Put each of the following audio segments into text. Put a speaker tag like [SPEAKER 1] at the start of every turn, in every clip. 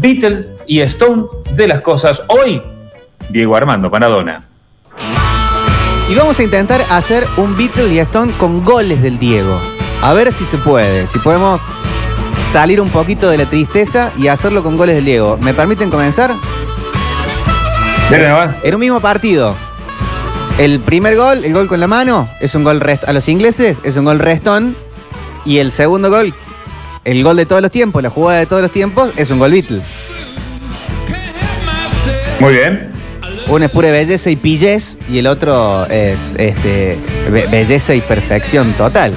[SPEAKER 1] Beatles y Stone de las cosas. Hoy, Diego Armando Maradona.
[SPEAKER 2] Y vamos a intentar hacer un Beatle y Stone con goles del Diego. A ver si se puede, si podemos salir un poquito de la tristeza y hacerlo con goles del Diego. ¿Me permiten comenzar? En un mismo partido. El primer gol, el gol con la mano, es un gol rest a los ingleses, es un gol restón. Y el segundo gol, el gol de todos los tiempos, la jugada de todos los tiempos, es un gol Beatle.
[SPEAKER 1] Muy bien.
[SPEAKER 2] Uno es pura belleza y pillez y el otro es este, be- belleza y perfección total.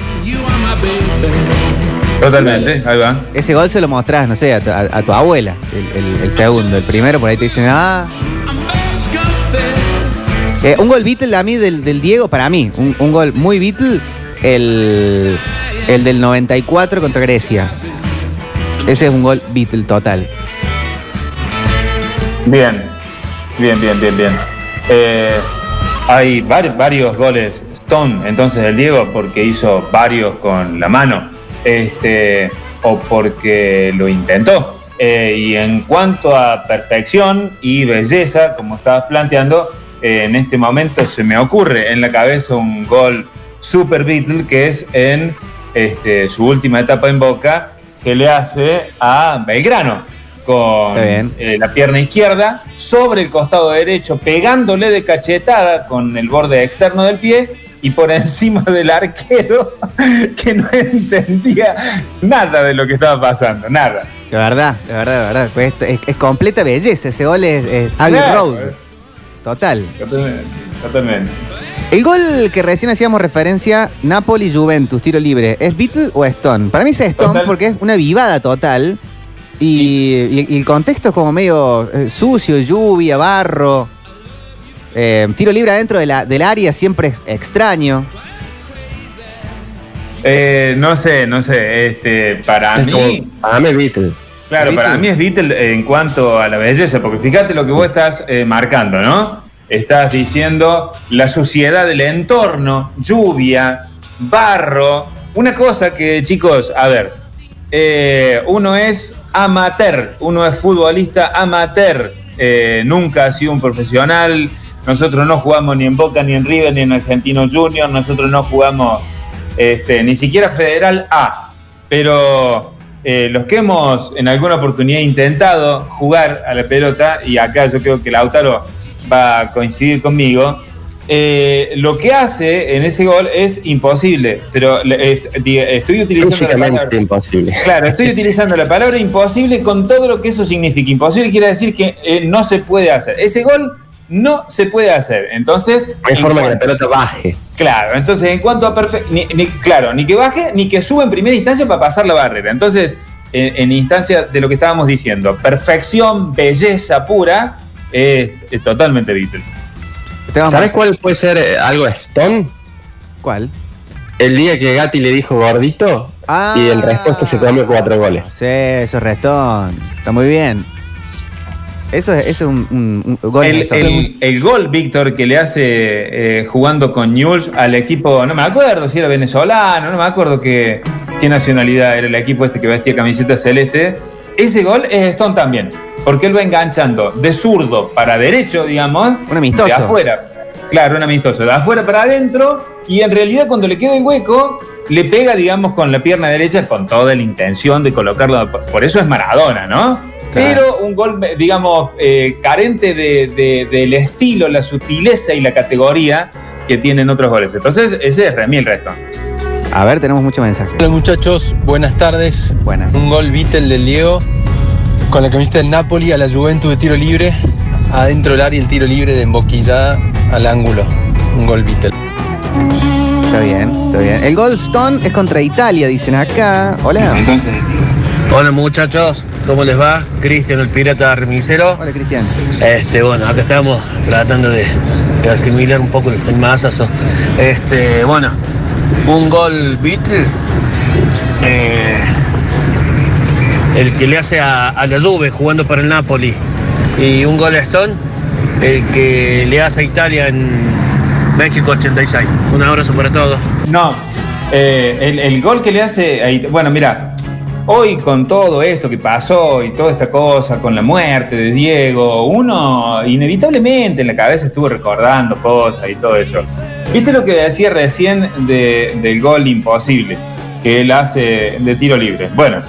[SPEAKER 1] Totalmente, ahí va.
[SPEAKER 2] Ese gol se lo mostrás, no sé, a tu, a- a tu abuela, el, el- el segundo. El primero por ahí te dicen, ah. Eh, un gol Beatle a mí del, del Diego, para mí, un, un gol muy Beatle, el, el del 94 contra Grecia. Ese es un gol Beatle total.
[SPEAKER 1] Bien, bien, bien, bien, bien. Eh, hay var- varios goles Stone, entonces el Diego, porque hizo varios con la mano, este, o porque lo intentó. Eh, y en cuanto a perfección y belleza, como estabas planteando, eh, en este momento se me ocurre en la cabeza un gol super Beatle que es en este, su última etapa en Boca, que le hace a Belgrano con eh, la pierna izquierda sobre el costado derecho, pegándole de cachetada con el borde externo del pie y por encima del arquero que no entendía nada de lo que estaba pasando, nada.
[SPEAKER 2] De verdad, de verdad, de verdad. Pues es, es completa belleza. Ese gol es, es Abbey
[SPEAKER 1] Claro.
[SPEAKER 2] Road. Total.
[SPEAKER 1] Totalmente. totalmente.
[SPEAKER 2] El gol que recién hacíamos referencia, Napoli-Juventus, tiro libre, ¿es Beatle o Stone? Para mí es Stone
[SPEAKER 1] Total.
[SPEAKER 2] porque es una vivada total. Y, y- y el contexto es como medio eh, sucio, lluvia, barro. Eh, tiro libre adentro de la- del área siempre es extraño.
[SPEAKER 1] Eh, no sé, no sé, este, para
[SPEAKER 3] Es
[SPEAKER 1] mí...
[SPEAKER 3] como- para mí es Beatles.
[SPEAKER 1] Claro, para mí es Beatle en cuanto a la belleza, porque fíjate lo que vos estás eh, marcando, ¿no? Estás diciendo la suciedad del entorno, lluvia, barro. Una cosa que, chicos, a ver, eh, uno es amateur, uno es futbolista amateur, eh, nunca ha sido un profesional. Nosotros no jugamos ni en Boca, ni en River, ni en Argentino Junior, nosotros no jugamos este, ni siquiera Federal A. Pero eh, los que hemos en alguna oportunidad intentado jugar a la pelota, y acá yo creo que Lautaro va a coincidir conmigo, eh, lo que hace en ese gol es imposible, pero est- estoy utilizando la palabra...
[SPEAKER 3] imposible.
[SPEAKER 1] Claro, estoy utilizando la palabra imposible con todo lo que eso significa. Imposible quiere decir que eh, no se puede hacer. Ese gol no se puede hacer. Entonces,
[SPEAKER 3] No hay
[SPEAKER 1] en
[SPEAKER 3] forma que la pelota baje.
[SPEAKER 1] Claro, entonces en cuanto a perfecto, ni, ni- claro, ni que baje ni que suba en primera instancia para pasar la barrera. Entonces, en, en instancia de lo que estábamos diciendo, perfección, belleza pura, es, es totalmente Beatle.
[SPEAKER 2] Te vamos
[SPEAKER 3] ¿Sabes cuál puede ser eh, algo Stone?
[SPEAKER 2] ¿Cuál?
[SPEAKER 3] El día que Gatti le dijo gordito
[SPEAKER 2] Ah.
[SPEAKER 3] y en respuesta se comió cuatro goles.
[SPEAKER 2] Sí, eso es Restón. Está muy bien. Eso es, eso es un, un- un gol
[SPEAKER 1] el- el gol, Víctor, que le hace eh, jugando con Newell's al equipo, no me acuerdo si era venezolano, no me acuerdo qué, qué nacionalidad era el equipo este que vestía camiseta celeste. Ese gol es Stone también, porque él va enganchando de zurdo para derecho, digamos,
[SPEAKER 2] Un amistoso.
[SPEAKER 1] de afuera. Claro, un amistoso, de afuera para adentro, y en realidad cuando le queda el hueco, le pega, digamos, con la pierna derecha con toda la intención de colocarlo. Por eso es Maradona, ¿no? Pero un gol, digamos, eh, carente de- de- del estilo, la sutileza y la categoría que tienen otros goles. Entonces, ese es Remy el resto.
[SPEAKER 2] A ver, tenemos muchos mensajes.
[SPEAKER 4] Hola muchachos, buenas tardes.
[SPEAKER 2] Buenas.
[SPEAKER 4] Un gol Beatle del Diego con la camiseta del Napoli a la Juventus de tiro libre, adentro del área el tiro libre de emboquillada al ángulo. Un gol Beatle.
[SPEAKER 2] Está bien, está bien. El Goldstone es contra Italia, dicen acá. Hola.
[SPEAKER 5] Hola muchachos, ¿cómo les va? Cristian, el pirata remisero.
[SPEAKER 2] Hola, Cristian.
[SPEAKER 5] Este, bueno, acá estamos tratando de, de asimilar un poco el masazo. Este, bueno, un gol Beatle. eh, el que le hace a, la Juve jugando para el Napoli. Y un gol a Stone, el que le hace a Italia en México 86. Un abrazo para todos.
[SPEAKER 1] No, eh, el, gol que le hace. a It- Bueno, mira, Hoy con todo esto que pasó y toda esta cosa con la muerte de Diego, uno inevitablemente en la cabeza estuvo recordando cosas y todo eso. ¿Viste lo que decía recién de- del gol imposible que él hace de tiro libre? Bueno,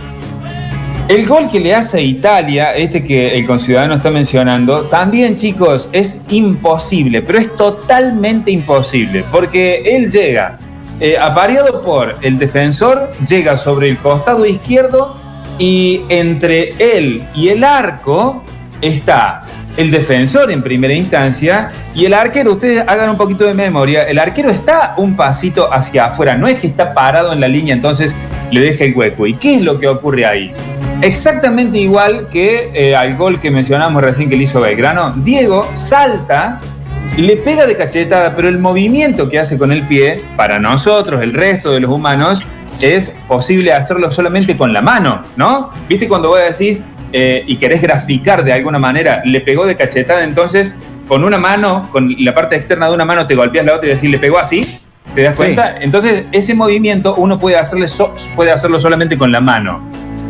[SPEAKER 1] el gol que le hace Italia, este que el conciudadano está mencionando, también chicos es imposible, pero es totalmente imposible, porque él llega, eh, apareado por el defensor, llega sobre el costado izquierdo y entre él y el arco está el defensor en primera instancia y el arquero, ustedes hagan un poquito de memoria, el arquero está un pasito hacia afuera, no es que está parado en la línea, entonces le deja el hueco. ¿Y qué es lo que ocurre ahí? Exactamente igual que eh, al gol que mencionamos recién que le hizo Belgrano, Diego salta, le pega de cachetada, pero el movimiento que hace con el pie, para nosotros, el resto de los humanos, es posible hacerlo solamente con la mano, ¿no? ¿Viste cuando vos decís eh, y querés graficar de alguna manera, le pegó de cachetada, entonces con una mano, con la parte externa de una mano te golpeas la otra y decís, le pegó así? ¿Te das
[SPEAKER 2] Sí.
[SPEAKER 1] cuenta? Entonces, ese movimiento uno puede, hacerle so- puede hacerlo solamente con la mano.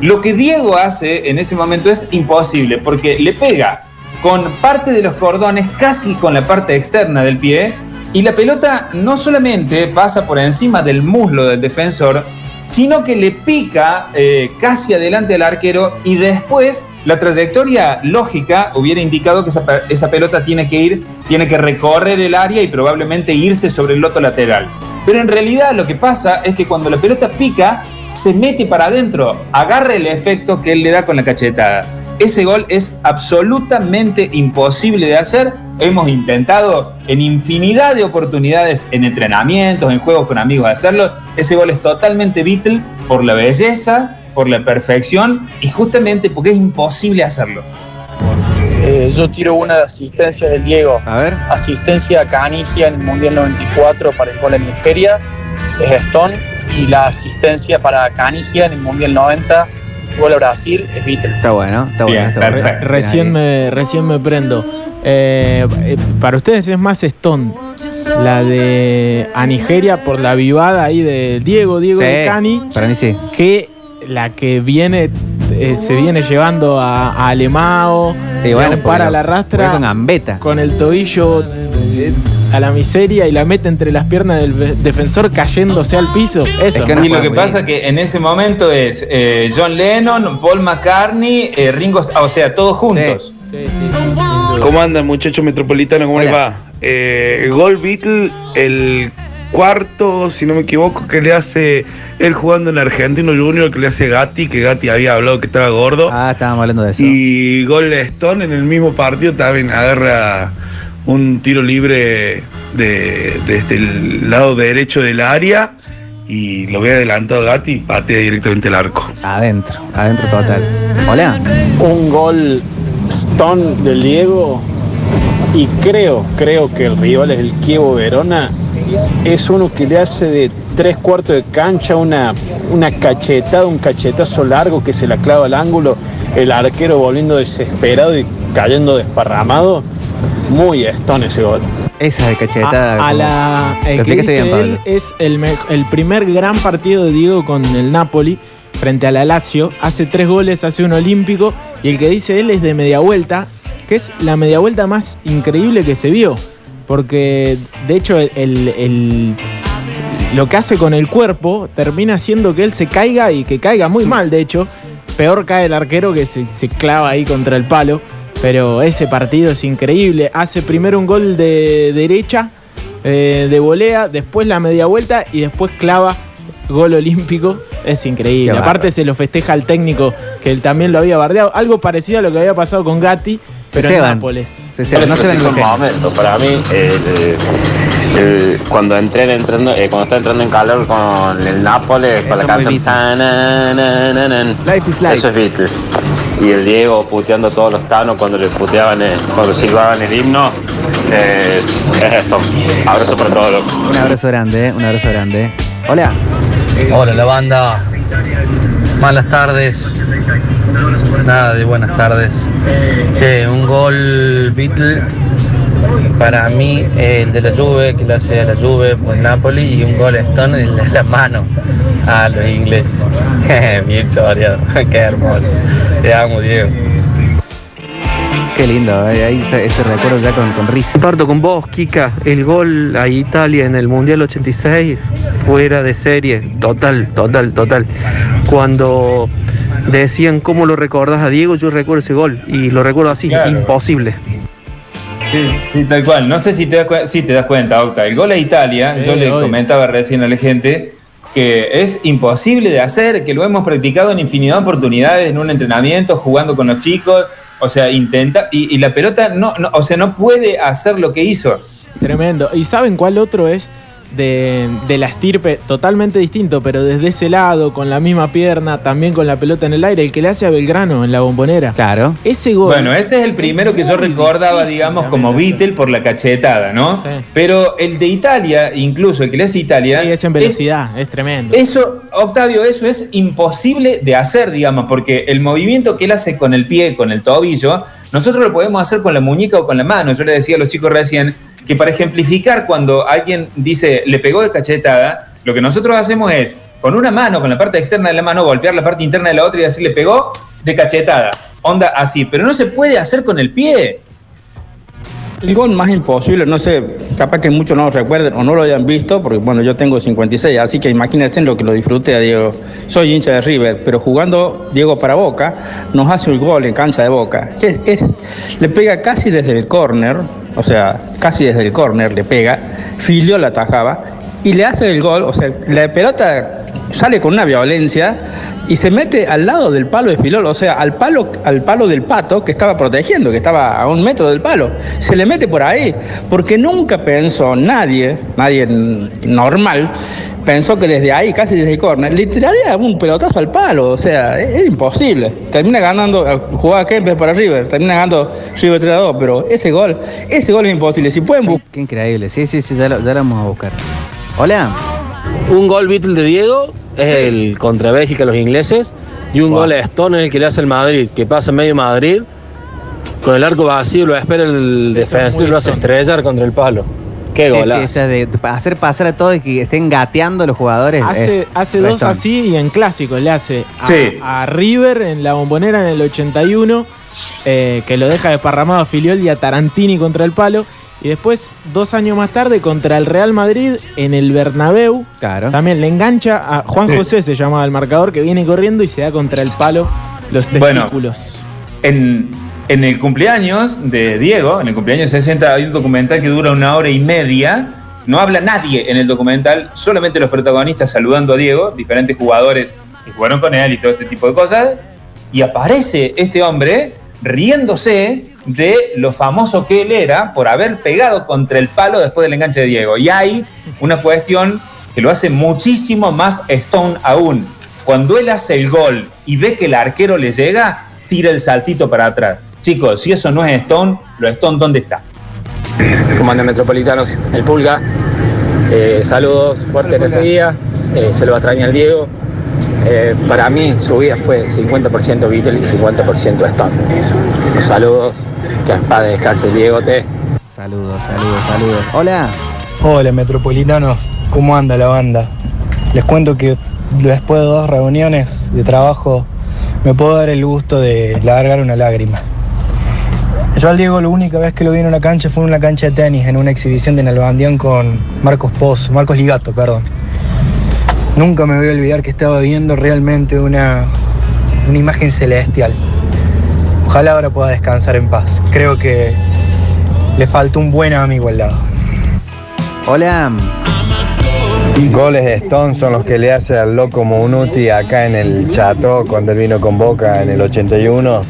[SPEAKER 1] Lo que Diego hace en ese momento es imposible, porque le pega con parte de los cordones, casi con la parte externa del pie, y la pelota no solamente pasa por encima del muslo del defensor, sino que le pica eh, casi adelante al arquero y después la trayectoria lógica hubiera indicado que esa, esa pelota tiene que ir, tiene que recorrer el área y probablemente irse sobre el loto lateral. Pero en realidad lo que pasa es que cuando la pelota pica, se mete para adentro, agarra el efecto que él le da con la cachetada. Ese gol es absolutamente imposible de hacer. Hemos intentado en infinidad de oportunidades, en entrenamientos, en juegos con amigos, hacerlo. Ese gol es totalmente Beatle por la belleza, por la perfección y justamente porque es imposible hacerlo.
[SPEAKER 6] Eh, yo tiro una de asistencia del Diego.
[SPEAKER 2] A ver.
[SPEAKER 6] Asistencia a Canigia en el Mundial 94 para el gol a Nigeria, es Stone. Y la asistencia para Canigia en el Mundial 90, gol a Brasil, es Beatle.
[SPEAKER 2] Está bueno, está bueno.
[SPEAKER 1] Bien,
[SPEAKER 2] está bueno.
[SPEAKER 1] perfecto.
[SPEAKER 7] Recién me, recién me prendo. Eh, eh, para ustedes es más Stone. La de a Nigeria por la vivada ahí de Diego, Diego
[SPEAKER 2] Sí,
[SPEAKER 7] de Cani,
[SPEAKER 2] Para mí sí.
[SPEAKER 7] que la que viene eh, se viene llevando a, a Alemao,
[SPEAKER 2] Sí, bueno,
[SPEAKER 7] un par
[SPEAKER 2] porque
[SPEAKER 7] a la rastra
[SPEAKER 2] con gambeta.
[SPEAKER 7] con el tobillo eh, a la miseria y la mete entre las piernas del defensor cayéndose al piso. Eso.
[SPEAKER 2] que no
[SPEAKER 1] Y lo que
[SPEAKER 2] muy
[SPEAKER 1] pasa que en ese momento es eh, John Lennon, Paul McCartney, eh, Ringo, Starr, o sea, todos juntos.
[SPEAKER 7] Sí, sí, sí.
[SPEAKER 8] ¿Cómo andan muchachos metropolitanos? ¿Cómo les va? Eh, Gol Beatle, el cuarto, si no me equivoco, que le hace él jugando en Argentino Junior, que le hace Gatti, que Gatti había hablado que estaba gordo.
[SPEAKER 2] Ah, estábamos hablando de eso.
[SPEAKER 8] Y Gol de Stone en el mismo partido también agarra un tiro libre de, desde el lado derecho del área y lo ve adelantado Gatti y patea directamente al arco.
[SPEAKER 2] Adentro, adentro total. Hola.
[SPEAKER 9] un gol Stone del Diego y creo, creo que el rival es el Kievo Verona. Es uno que le hace de tres cuartos de cancha una, una cachetada, un cachetazo largo que se la clava al ángulo, el arquero volviendo desesperado y cayendo desparramado. Muy Stone ese gol.
[SPEAKER 2] Esa de cachetada.
[SPEAKER 7] A, a
[SPEAKER 2] como-
[SPEAKER 7] la,
[SPEAKER 2] Lo
[SPEAKER 7] el que
[SPEAKER 2] explicaste
[SPEAKER 7] dice
[SPEAKER 2] bien,
[SPEAKER 7] él es el, me- el primer gran partido de Diego con el Napoli frente a la Lazio. Hace tres goles, hace un olímpico. Y el que dice él es de media vuelta, que es la media vuelta más increíble que se vio. Porque de hecho el, el- el- lo que hace con el cuerpo termina haciendo que él se caiga y que caiga muy mal, de hecho. Peor cae el arquero que se, se clava ahí contra el palo. Pero ese partido es increíble. Hace primero un gol de derecha, eh, de volea, después la media vuelta y después clava gol olímpico. Es increíble.
[SPEAKER 2] Qué
[SPEAKER 7] Aparte se lo festeja al técnico que él también lo había bardeado. Algo parecido a lo que había pasado con Gatti, pero en
[SPEAKER 2] ceban.
[SPEAKER 7] Nápoles.
[SPEAKER 2] Se- se- no se ven
[SPEAKER 10] momento para mí eh, eh, eh, cuando entré entrando eh, cuando está entrando en calor con el Nápoles con la canción
[SPEAKER 2] Life is life.
[SPEAKER 10] eso es Beatles y el Diego puteando a todos los tanos cuando le puteaban eh, cuando silbaban el himno es, es esto abrazo para todos.
[SPEAKER 2] Un abrazo grande, eh, un abrazo grande. Hola.
[SPEAKER 11] Hola la banda, malas tardes, nada de buenas tardes. Che, un gol Beatle Para mí, el de la Juve, que lo hace a la Juve por Napoli, y un gol Stone en la, la mano a los ingleses. Bien choreado, qué hermoso. Te amo, Diego.
[SPEAKER 2] Qué lindo, eh, ahí ese, ese recuerdo ya con, con risa.
[SPEAKER 12] Comparto con vos, Kika, el gol a Italia en el Mundial 86, fuera de serie, total, total, total. Cuando decían cómo lo recordás a Diego, yo recuerdo ese gol y lo recuerdo así,
[SPEAKER 1] Claro.
[SPEAKER 12] imposible.
[SPEAKER 1] Sí, sí, tal cual. No sé si te das, te das cuenta, Octa. El gol a Italia,
[SPEAKER 7] Sí,
[SPEAKER 1] yo le comentaba recién a la gente que es imposible de hacer, que lo hemos practicado en infinidad de oportunidades, en un entrenamiento, jugando con los chicos. O sea, intenta. Y, y la pelota no, no, o sea, no puede hacer lo que hizo.
[SPEAKER 7] Tremendo. ¿Y saben cuál otro es? De, de la estirpe totalmente distinto, pero desde ese lado, con la misma pierna, también con la pelota en el aire, el que le hace a Belgrano en la bombonera.
[SPEAKER 2] Claro.
[SPEAKER 7] Ese gol.
[SPEAKER 1] Bueno, ese es el primero que yo recordaba,
[SPEAKER 7] difícil
[SPEAKER 1] digamos, como. Beatle por la cachetada, ¿no?
[SPEAKER 7] Sí.
[SPEAKER 1] Pero el de Italia, incluso el que le hace Italia.
[SPEAKER 7] Sí, es en velocidad, es, tremendo.
[SPEAKER 1] Eso, Octavio, eso es imposible de hacer, digamos, porque el movimiento que él hace con el pie, con el tobillo, nosotros lo podemos hacer con la muñeca o con la mano. Yo le decía a los chicos recién que para ejemplificar cuando alguien dice le pegó de cachetada, lo que nosotros hacemos es con una mano, con la parte externa de la mano, golpear la parte interna de la otra y decir le pegó de cachetada. Onda así, pero no se puede hacer con el pie.
[SPEAKER 13] El gol más imposible, no sé, capaz que muchos no lo recuerden o no lo hayan visto, porque bueno, yo tengo 56, así que imagínense lo que lo disfruté a Diego. Soy hincha de River, pero jugando Diego para Boca, nos hace un gol en cancha de Boca. Le pega casi desde el córner, o sea, casi desde el córner le pega, Filio la atajaba y le hace el gol, o sea, la pelota sale con una violencia y se mete al lado del palo de Filol, o sea, al palo, al palo del pato que estaba protegiendo, que estaba a un metro del palo. Se le mete por ahí, porque nunca pensó nadie, nadie normal, pensó que desde ahí, casi desde el córner, le tiraría un pelotazo al palo, o sea, es, es imposible. Termina ganando, eh, jugaba Kempes para River, termina ganando River 3 a 2, pero ese gol, ese gol es imposible. Si pueden.
[SPEAKER 2] Qué increíble. Sí, sí, sí, ya lo, ya lo vamos a buscar. Hola.
[SPEAKER 5] Un gol Beatle de Diego es el contra Bélgica, los ingleses. Y un
[SPEAKER 2] Wow.
[SPEAKER 5] gol a Stone es el que le hace el Madrid, que pasa medio Madrid. Con el arco vacío lo espera el defensor y lo hace estrellar contra el palo. Qué
[SPEAKER 2] Sí, sí, de hacer pasar a todos y que estén gateando los jugadores.
[SPEAKER 7] Hace,
[SPEAKER 2] es
[SPEAKER 7] hace dos así y en clásicos le hace a,
[SPEAKER 1] Sí.
[SPEAKER 7] a River en la bombonera en el 81, eh, que lo deja desparramado a Filiol y a Tarantini contra el palo. Y después, dos años más tarde, contra el Real Madrid en el Bernabéu.
[SPEAKER 2] Claro.
[SPEAKER 7] También le engancha a Juan. José, se llamaba el marcador, que viene corriendo y se da contra el palo los
[SPEAKER 1] Bueno.
[SPEAKER 7] testículos.
[SPEAKER 1] En, en el cumpleaños de Diego, en el cumpleaños 60, hay un documental que dura una hora y media. No habla nadie en el documental, solamente los protagonistas saludando a Diego, diferentes jugadores que jugaron con él y todo este tipo de cosas. Y aparece este hombre riéndose de lo famoso que él era por haber pegado contra el palo después del enganche de Diego. Y hay una cuestión que lo hace muchísimo más Stone aún. Cuando él hace el gol y ve que el arquero le llega, tira el saltito para atrás. Chicos, si eso no es Stone, lo Stone, ¿dónde está?
[SPEAKER 10] ¿Cómo andan metropolitanos? El Pulga. Eh, saludos fuertes en este día. Eh, se lo va a extrañar Diego. Eh, para mí su vida fue 50% Beatle y 50% Stone. Los saludos. Que en paz descanse Diego T.
[SPEAKER 2] Saludos, saludos, saludos. Hola.
[SPEAKER 14] Hola metropolitanos, ¿cómo anda la banda? Les cuento que después de dos reuniones de trabajo me puedo dar el gusto de largar una lágrima. Yo al Diego la única vez que lo vi en una cancha fue en una cancha de tenis, en una exhibición de Nalbandián con Marcos Poz, Marcos Ligato, perdón. Nunca me voy a olvidar que estaba viendo realmente una, una imagen celestial. Ojalá ahora pueda descansar en paz. Creo que le faltó un buen amigo al lado.
[SPEAKER 2] Hola.
[SPEAKER 15] Goles de Stone son los que le hace al loco Mounuti acá en el Chato cuando él vino con Boca en el 81,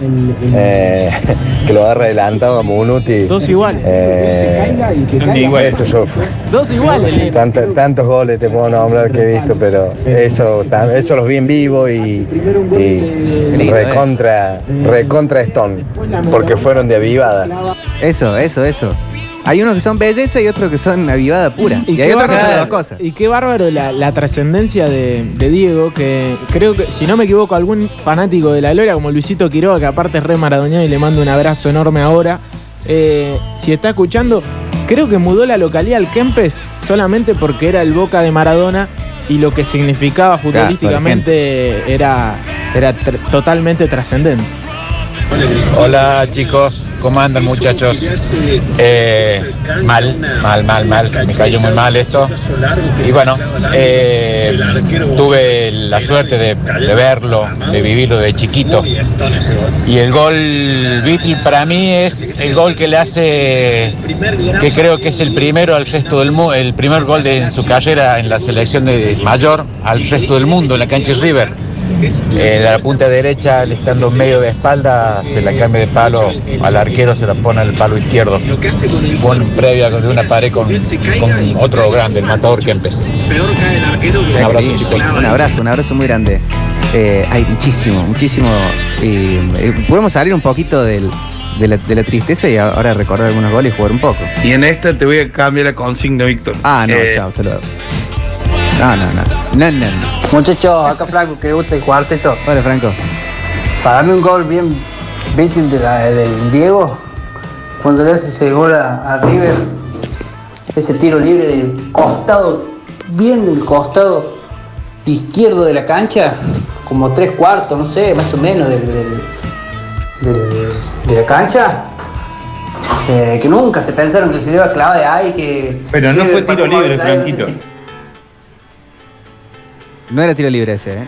[SPEAKER 15] eh, que lo agarra adelantado a Mounuti.
[SPEAKER 7] Dos iguales.
[SPEAKER 15] Eh, eso yo-
[SPEAKER 7] Dos iguales.
[SPEAKER 15] tanta- tantos goles te puedo nombrar que he visto, pero eso, eso los vi en vivo y, y recontra, recontra Stone, porque fueron de avivada.
[SPEAKER 2] Eso, eso, eso. Hay unos que son belleza y otros que son avivada pura. Y, hay otros que son las dos cosas.
[SPEAKER 7] Y qué bárbaro la, la trascendencia de, de Diego, que creo que, si no me equivoco, algún fanático de la Gloria, como Luisito Quiroga, que aparte es re maradoniano y le mando un abrazo enorme ahora, eh, si está escuchando, creo que mudó la localidad al Kempes solamente porque era el Boca de Maradona y lo que significaba futbolísticamente era, era tr- totalmente trascendente.
[SPEAKER 16] Hola chicos, ¿cómo andan muchachos? Eh, mal, mal, mal, mal, me cayó muy mal esto. Y bueno, eh, tuve la suerte de, verlo, de vivirlo de chiquito. Y el gol Beatle para mí es el gol que le hace, que creo que es el primero al resto del mundo, el primer gol de en su carrera en la selección de mayor al resto del mundo en la cancha River. Eh, de la punta derecha, él estando medio de espalda, se la cambia de palo al arquero, se la pone al palo izquierdo. Con previa de una pared con, con otro grande, el matador Kempes. Un abrazo, chicos.
[SPEAKER 2] Un abrazo, un abrazo muy grande. Eh, hay muchísimo, muchísimo. eh, eh, podemos salir un poquito del- de, la, de la tristeza y ahora recordar algunos goles y jugar un poco.
[SPEAKER 8] Y en esta te voy a cambiar la consigna, Víctor.
[SPEAKER 2] Ah, no,
[SPEAKER 8] Eh,
[SPEAKER 2] chao, hasta luego. No, no, no. No, no, no.
[SPEAKER 17] Muchachos, acá Franco, que gusta el cuarteto.
[SPEAKER 2] Hola, Franco.
[SPEAKER 17] Para mí un gol bien Beatle de la- del Diego, cuando le hace ese gol a, a River, ese tiro libre del costado, bien del costado izquierdo de la cancha, como tres cuartos, no sé, más o menos del, del- del- de la cancha. eh, que nunca se pensaron que se le iba a clavar de ahí, que...
[SPEAKER 1] Pero no fue tiro libre, Franquito.
[SPEAKER 2] No era tiro libre ese, ¿eh?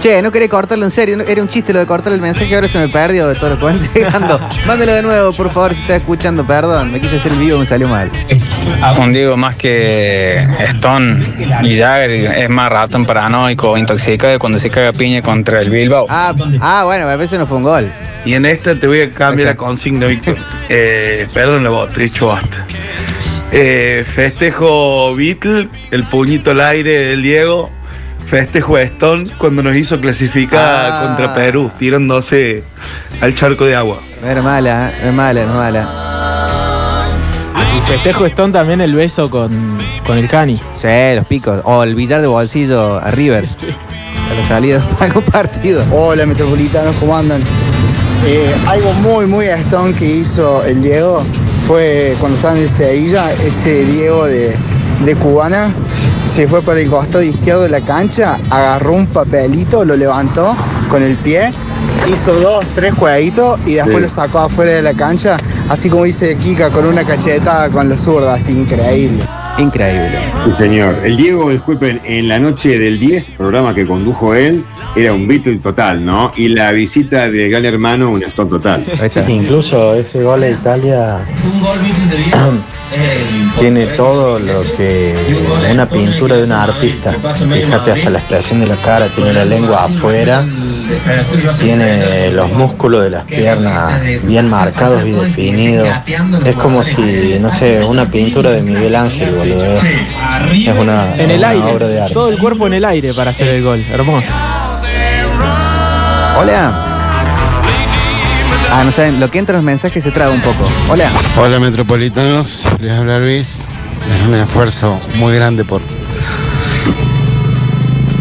[SPEAKER 2] Che, no quería cortarlo en serio, no- era un chiste lo de cortar el mensaje, ahora se me perdió de todo lo que van llegando. Mándelo de nuevo, por favor, si está escuchando, perdón, me quise hacer el vivo y me salió mal.
[SPEAKER 18] Un Diego más que Stone y Jagger es más ratón paranoico, intoxicado cuando se caga piña contra el Bilbao.
[SPEAKER 2] Ah, ah bueno, a veces no fue un gol.
[SPEAKER 8] Y en esta te voy a cambiar la consigna, Víctor. Eh, perdón la voz, te he dicho basta. Eh, festejo Beatle, el puñito al aire del Diego. Festejo Stone cuando nos hizo clasificar
[SPEAKER 2] Ah.
[SPEAKER 8] contra Perú, tirándose al charco de agua.
[SPEAKER 2] Era mala, es mala, no es mala.
[SPEAKER 7] Y festejo Stone también el beso con, con el Cani.
[SPEAKER 2] Sí, los picos. O el billar de bolsillo a River. A la salida para un partido.
[SPEAKER 19] Hola metropolitanos, ¿cómo andan? Eh, algo muy, muy Stone que hizo el Diego fue cuando estaba en el Sevilla, ese Diego de, de Cubana se fue para el costado izquierdo de la cancha, agarró un papelito, lo levantó con el pie, hizo dos, tres jueguitos y después
[SPEAKER 3] Sí.
[SPEAKER 19] lo sacó afuera de la cancha, así como dice Kika, con una cachetada con la zurda, así increíble.
[SPEAKER 2] Increíble.
[SPEAKER 20] Sí, señor. El Diego, disculpen, en la noche del 10, programa que condujo él, era un Beatle total, ¿no? Y la visita de Gran Hermano, un Stone total.
[SPEAKER 3] Incluso ese gol de Italia tiene todo lo que una pintura de un artista. Fíjate hasta la expresión de la cara, tiene la lengua afuera, tiene los músculos de las piernas bien marcados y definidos. Es como si, no sé, una pintura de Miguel Ángel, boludo. Es una,
[SPEAKER 7] En el
[SPEAKER 3] una
[SPEAKER 7] aire.
[SPEAKER 3] obra de arte.
[SPEAKER 7] Todo el cuerpo en el aire para hacer el gol. Hermoso.
[SPEAKER 2] Hola. Ah, no saben, lo que entra en los mensajes se traba un poco. Hola.
[SPEAKER 21] Hola metropolitanos, les habla Luis. Es un esfuerzo muy grande por,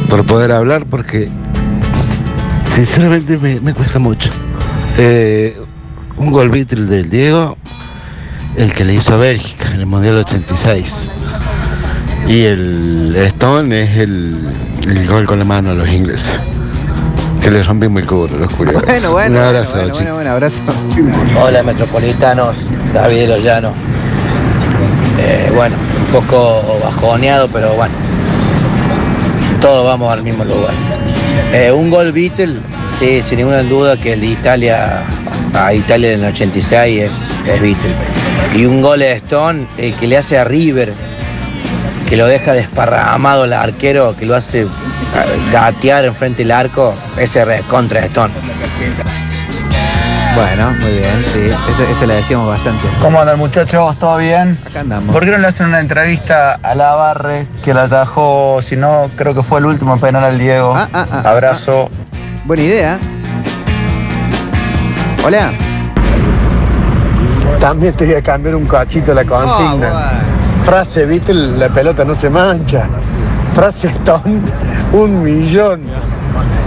[SPEAKER 21] por poder hablar porque sinceramente me, cuesta mucho. Eh, un gol Beatle del Diego, el que le hizo a Bélgica en el Mundial 86. Y el Stone es el, el gol con la mano a los ingleses. Que le rompimos el culo, los curiosos.
[SPEAKER 2] Bueno, bueno,
[SPEAKER 21] Un abrazo,
[SPEAKER 2] bueno,
[SPEAKER 21] chicos.
[SPEAKER 2] bueno, bueno, abrazo.
[SPEAKER 10] Hola metropolitanos, David de los Llanos. Eh, bueno, un poco bajoneado, pero bueno, todos vamos al mismo lugar. Eh, un gol Beatle, sí, sin ninguna duda que el de Italia, a Italia en el 86 es, es Beatle. Y un gol de Stone eh, que le hace a River, que lo deja desparramado el arquero, que lo hace gatear enfrente del arco, ese es contra Stone.
[SPEAKER 2] Bueno, muy bien, sí. Eso, eso le decíamos bastante.
[SPEAKER 22] ¿Cómo andan muchachos? ¿Todo bien?
[SPEAKER 2] Acá andamos.
[SPEAKER 22] ¿Por qué no le hacen una entrevista a la Barre que la atajó, si no, creo que fue el último penal al Diego?
[SPEAKER 2] Ah, ah, ah,
[SPEAKER 22] Abrazo.
[SPEAKER 2] Buena idea. Hola.
[SPEAKER 3] También te voy a cambiar un cachito la consigna. Frase Beatle, la pelota no se mancha. Frase Stone, un millón.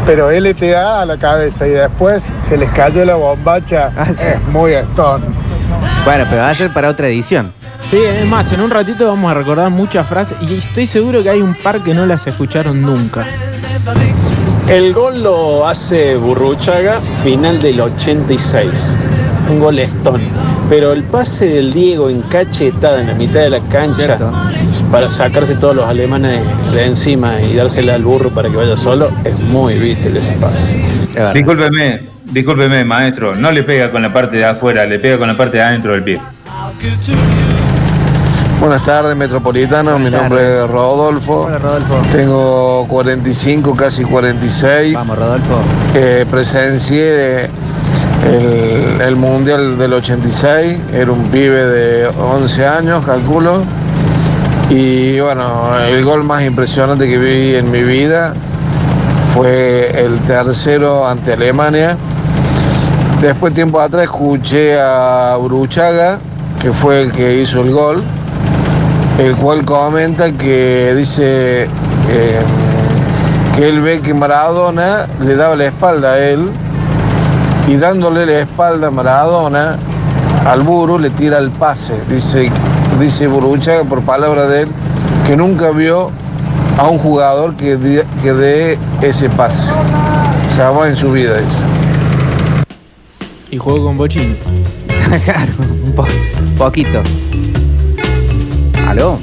[SPEAKER 23] pero LTA a la cabeza y después se les cayó la bombacha. Es muy Stone.
[SPEAKER 2] Bueno, pero va a ser para otra edición.
[SPEAKER 7] Sí, es más, en un ratito vamos a recordar muchas frases y estoy seguro que hay un par que no las escucharon nunca.
[SPEAKER 9] El gol lo hace Burruchaga, final del 86. Un gol Stone. Pero el pase del Diego en cachetada en la mitad de la cancha para sacarse todos los alemanes de encima y dársela al burro para que vaya solo es muy vital ese pase.
[SPEAKER 1] Discúlpeme, discúlpeme, maestro. No le pega con la parte de afuera, le pega con la parte de adentro del pie.
[SPEAKER 21] Buenas tardes, Metropolitano. Mi nombre es Rodolfo.
[SPEAKER 2] Hola, Rodolfo.
[SPEAKER 21] Tengo 45, casi 46.
[SPEAKER 2] Vamos, Rodolfo.
[SPEAKER 21] Eh, presencié el, el Mundial del 86. Era un pibe de 11 años, calculo. Y bueno, el gol más impresionante que vi en mi vida fue el tercero ante Alemania. Después, tiempo atrás, escuché a Uruchaga, que fue el que hizo el gol, el cual comenta que dice eh, que él ve que Maradona le daba la espalda a él y dándole la espalda a Maradona, al Buru le tira el pase. Dice, dice Buruchaga, por palabra de él, que nunca vio a un jugador que dé que dé ese pase. Jamás en su vida, dice.
[SPEAKER 7] Y juego con Bochini.
[SPEAKER 2] claro, un po- poquito. ¿Aló?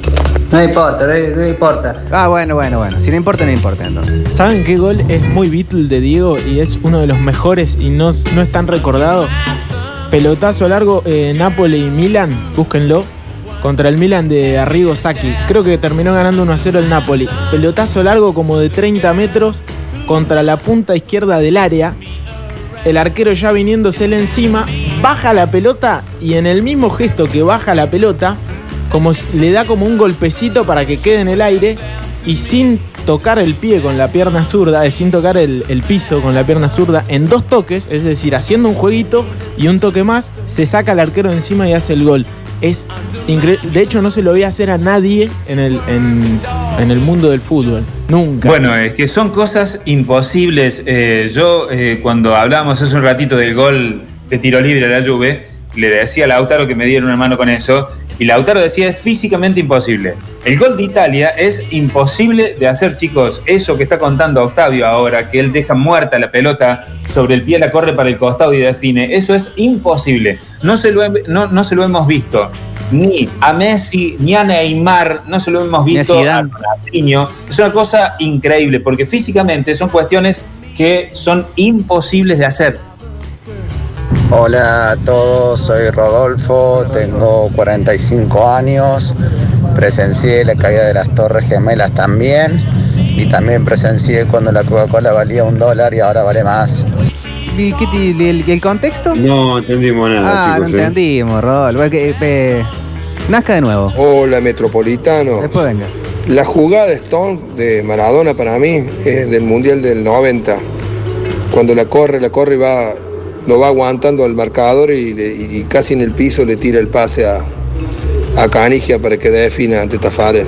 [SPEAKER 17] No importa, no, no importa.
[SPEAKER 2] Ah, bueno, bueno, bueno. Si no importa, no importa entonces.
[SPEAKER 7] ¿Saben qué gol es muy Beatle de Diego y es uno de los mejores y no, no es tan recordado? Pelotazo largo eh, Napoli y Milan, búsquenlo. Contra el Milan de Arrigo Sacchi. Creo que terminó ganando 1 a 0 el Napoli. Pelotazo largo como de 30 metros contra la punta izquierda del área. El arquero ya viniéndosele encima, baja la pelota y en el mismo gesto que baja la pelota, como le da como un golpecito para que quede en el aire y sin tocar el pie con la pierna zurda, eh, sin tocar el, el piso con la pierna zurda, en dos toques, es decir, haciendo un jueguito y un toque más, se saca al arquero encima y hace el gol. Es. De hecho, no se lo voy a hacer a nadie en el, en, en el mundo del fútbol. Nunca.
[SPEAKER 1] Bueno, es que son cosas imposibles. Eh, yo, eh, cuando hablábamos hace un ratito del gol de tiro libre a la Juve, le decía a Lautaro que me diera una mano con eso, y Lautaro decía es físicamente imposible. El gol de Italia es imposible de hacer, chicos. Eso que está contando Octavio ahora, que él deja muerta la pelota sobre el pie, la corre para el costado y define, eso es imposible. No se lo, he- no, no se lo hemos visto ni a Messi ni a Neymar, no se lo hemos visto a. Ronaldinho. Es una cosa increíble, porque físicamente son cuestiones que son imposibles de hacer.
[SPEAKER 22] Hola a todos, soy Rodolfo, tengo 45 años, presencié la caída de las Torres Gemelas también y también presencié cuando la Coca-Cola valía un dólar y ahora vale más.
[SPEAKER 2] ¿Y qué el, el contexto?
[SPEAKER 20] No entendimos nada,
[SPEAKER 2] Ah, no
[SPEAKER 20] chicos. ¿eh?
[SPEAKER 2] entendimos, Rodolfo. Que, eh, nazca de nuevo.
[SPEAKER 24] Hola Metropolitano.
[SPEAKER 2] Después venga.
[SPEAKER 24] La jugada de Stone de Maradona para mí es del Mundial del 90. Cuando la corre, la corre y va, lo va aguantando al marcador y, casi en el piso le tira el pase a, a Canigia para que defina ante Tafarel.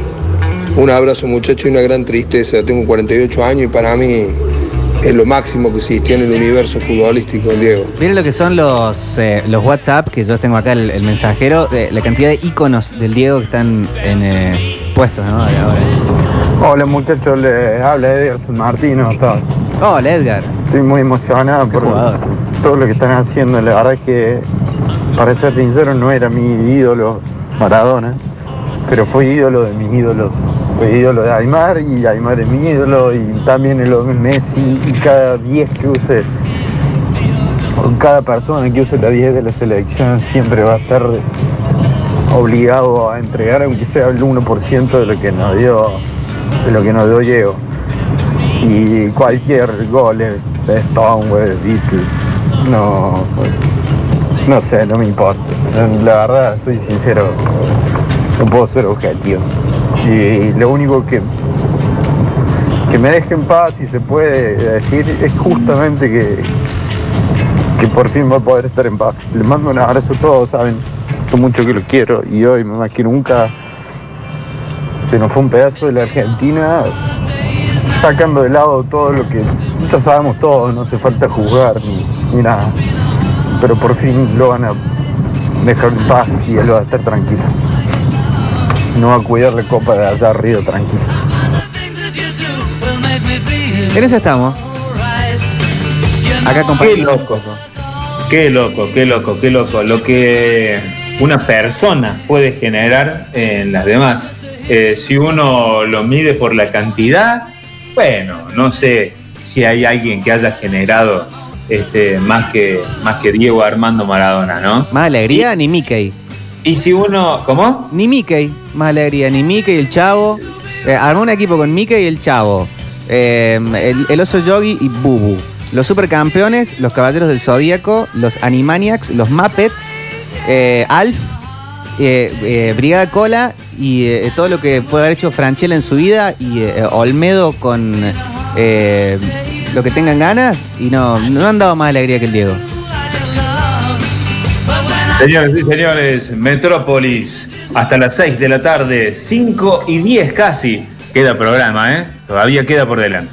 [SPEAKER 24] Un abrazo muchacho y una gran tristeza. Tengo 48 años y para mí es lo máximo que existió en el universo futbolístico, Diego.
[SPEAKER 2] Miren lo que son los, eh, los WhatsApp, que yo tengo acá el, el mensajero, eh, la cantidad de iconos del Diego que están en, eh, puestos, ¿no? Ahora.
[SPEAKER 23] Hola muchachos, les habla Edgar San Martino. todo.
[SPEAKER 2] Hola Edgar.
[SPEAKER 23] Estoy muy emocionado por todo lo que están haciendo. La verdad es que, para ser sincero, no era mi ídolo Maradona, pero fue ídolo de mis ídolos. Fue ídolo de Aymar y Aymar es mi ídolo y también el Messi y cada 10 que use, o cada persona que use la 10 de la selección siempre va a estar obligado a entregar aunque sea el 1% de lo que nos dio de lo que nos dio Diego y cualquier gol es Stone, güey, de Beatles, no, no sé, no me importa. La verdad, soy sincero, no puedo ser objetivo. Y lo único que, que me deje en paz, si se puede decir, es justamente que, que por fin va a poder estar en paz. Les mando un abrazo a todos, saben lo mucho que lo quiero y hoy más que nunca se nos fue un pedazo de la Argentina sacando de lado todo lo que ya sabemos todos, no hace falta juzgar ni, ni nada. Pero por fin lo van a dejar en paz y él va a estar tranquilo. No va a cuidar la copa de allá arriba tranquilo.
[SPEAKER 2] En eso estamos. Acá
[SPEAKER 1] Qué
[SPEAKER 2] compartimos.
[SPEAKER 1] loco. Qué loco, qué loco, qué loco. Lo que una persona puede generar en las demás. Eh, si uno lo mide por la cantidad, bueno, no sé si hay alguien que haya generado este, más, que, más que Diego Armando Maradona, ¿no?
[SPEAKER 2] Más alegría ni Mickey.
[SPEAKER 1] Y si uno, ¿cómo?
[SPEAKER 2] Ni Mickey, más alegría, ni Mickey el Chavo. Eh, armó un equipo con Mickey y el Chavo. Eh, el, el oso Yogi y Bubu. Los supercampeones, los caballeros del Zodíaco, los Animaniacs, los Muppets, eh, Alf, eh, eh, Brigada Cola y eh, todo lo que puede haber hecho Franchella en su vida y eh, Olmedo con eh, lo que tengan ganas y no, no han dado más alegría que el Diego.
[SPEAKER 1] Señores y señores, Metrópolis, hasta las 6 de la tarde, 5 y 10 casi, queda programa, ¿eh? Todavía queda por delante.